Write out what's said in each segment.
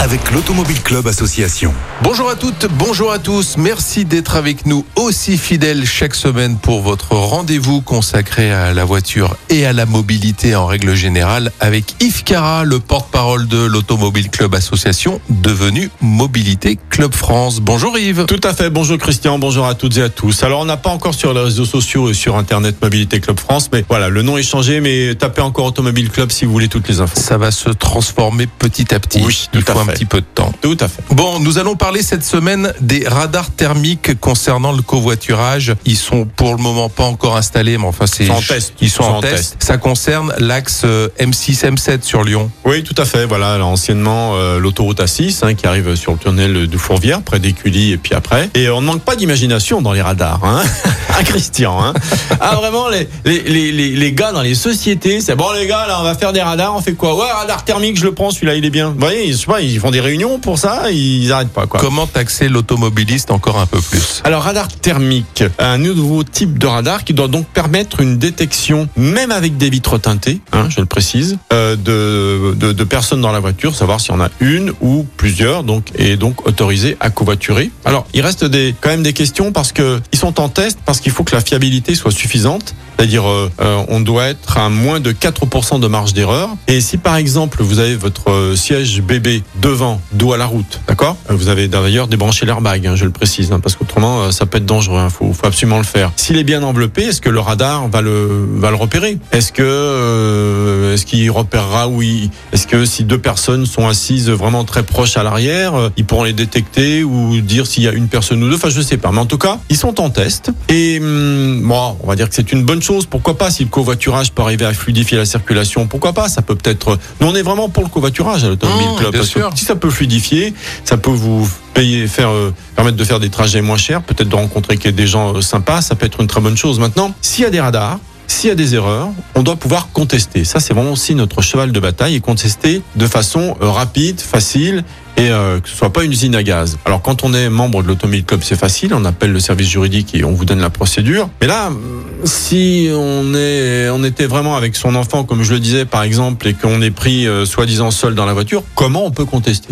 avec l'Automobile Club Association. Bonjour à toutes, bonjour à tous. Merci d'être avec nous aussi fidèles chaque semaine pour votre rendez-vous consacré à la voiture et à la mobilité en règle générale avec Yves Cara, le porte-parole de l'Automobile Club Association, devenu Mobilité Club France. Bonjour Yves. Tout à fait. Bonjour Christian. Bonjour à toutes et à tous. Alors, on n'a pas encore sur les réseaux sociaux et sur Internet Mobilité Club France, mais voilà, le nom est changé, mais tapez encore Automobile Club si vous voulez toutes les infos. Ça va se transformer petit à petit. Oui, tout à faut un petit peu de temps. Tout à fait. Bon, nous allons parler cette semaine des radars thermiques concernant le covoiturage. Ils sont pour le moment pas encore installés, mais enfin c'est Ils sont en test. Ils sont en test. Ça concerne l'axe euh, M6 M7 sur Lyon. Oui, tout à fait. Voilà, alors, anciennement euh, l'autoroute A6 hein, qui arrive sur le tunnel du Fourvière, près d'Écully et puis après. Et on ne manque pas d'imagination dans les radars, hein, Ah, Christian. Hein. Ah vraiment, les, les, les, les, les gars dans les sociétés, c'est bon les gars, là on va faire des radars, on fait quoi? Ouais, radar thermique, je le prends, celui-là il est bien. Vous voyez, je sais pas, ils font des réunions pour ça, ils arrêtent pas quoi. Comment taxer l'automobiliste encore un peu plus? Alors radar thermique, un nouveau type de radar qui doit donc permettre une détection, même avec des vitres teintées, hein, je le précise, euh, de, de, de personnes dans la voiture, savoir s'il y en a une ou plusieurs, donc et donc autorisé à covoiturer. Alors il reste des, quand même des questions parce que ils sont en test parce qu'il faut que la fiabilité soit suffisante. C'est-à-dire, euh, euh, on doit être à moins de 4% de marge d'erreur. Et si par exemple vous avez votre euh, siège bébé devant, dos à la route, d'accord Vous avez d'ailleurs débranché l'airbag, hein, je le précise, hein, parce qu'autrement ça peut être dangereux. Il faut, faut absolument le faire. S'il est bien enveloppé, est-ce que le radar va le repérer? Est-ce que qu'il repérera oui Est-ce que si deux personnes sont assises vraiment très proches à l'arrière, euh, ils pourront les détecter ou dire s'il y a une personne ou deux? Enfin, je sais pas. Mais en tout cas, ils sont en test. Et hum, bon, on va dire que c'est une bonne chose. Pourquoi pas? Si le covoiturage peut arriver à fluidifier la circulation Pourquoi pas? Ça peut peut-être. Nous, on est vraiment pour le covoiturage à l'automobile Mmh, club. bien parce que sûr. si ça peut fluidifier, ça peut vous payer, faire euh, permettre de faire des trajets moins chers, peut-être de rencontrer des gens euh, sympas. Ça peut être une très bonne chose. Maintenant, s'il y a des radars. S'il y a des erreurs, on doit pouvoir contester. Ça, c'est vraiment aussi notre cheval de bataille et contester de façon euh, rapide, facile et euh, que ce soit pas une usine à gaz. Alors quand on est membre de l'Automobile Club, c'est facile, on appelle le service juridique et on vous donne la procédure. Mais là, si on est, on était vraiment avec son enfant, comme je le disais par exemple, et qu'on est pris euh, soi-disant seul dans la voiture, comment on peut contester?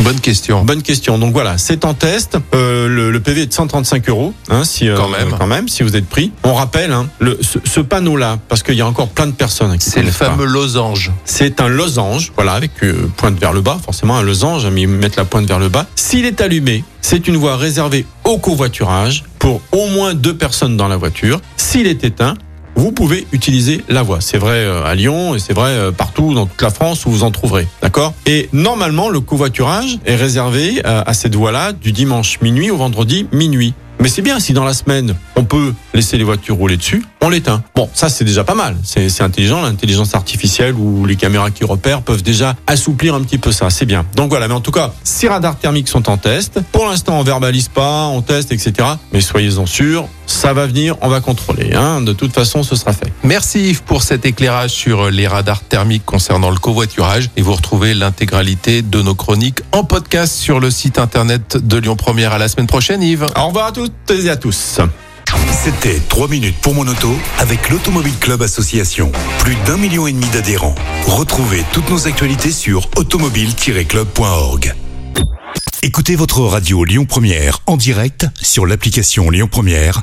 Bonne question. Bonne question. Donc voilà, c'est en test. Euh, le, le PV est de 135 euros, hein, si euh, Quand même. quand même, si vous êtes pris. On rappelle hein, le, ce, ce panneau-là, parce qu'il y a encore plein de personnes. qui C'est le pas. fameux losange. C'est un losange, voilà, avec euh, pointe vers le bas, forcément un losange, mais ils mettent la pointe vers le bas. S'il est allumé, c'est une voie réservée au covoiturage pour au moins deux personnes dans la voiture. S'il est éteint, vous pouvez utiliser la voie. C'est vrai euh, à Lyon et c'est vrai euh, partout dans toute la France où vous en trouverez. D'accord? Et normalement, le covoiturage est réservé euh, à cette voie-là du dimanche minuit au vendredi minuit. Mais c'est bien si dans la semaine, on peut laisser les voitures rouler dessus, on l'éteint. Bon, ça c'est déjà pas mal. C'est intelligent, l'intelligence artificielle ou les caméras qui repèrent peuvent déjà assouplir un petit peu ça. C'est bien. Donc voilà, mais en tout cas, ces radars thermiques sont en test. Pour l'instant, on verbalise pas, on teste, etc. Mais soyez-en sûrs, ça va venir, on va contrôler. Hein. De toute façon, ce sera fait. Merci Yves pour cet éclairage sur les radars thermiques concernant le covoiturage. Et vous retrouvez l'intégralité de nos chroniques en podcast sur le site internet de Lyon Première. À la semaine prochaine Yves. Au revoir à toutes et à tous. C'était 3 minutes pour mon auto avec l'Automobile Club Association. Plus d'un million et demi d'adhérents. Retrouvez toutes nos actualités sur automobile-club.org. Écoutez votre radio Lyon Première en direct sur l'application Lyon Première,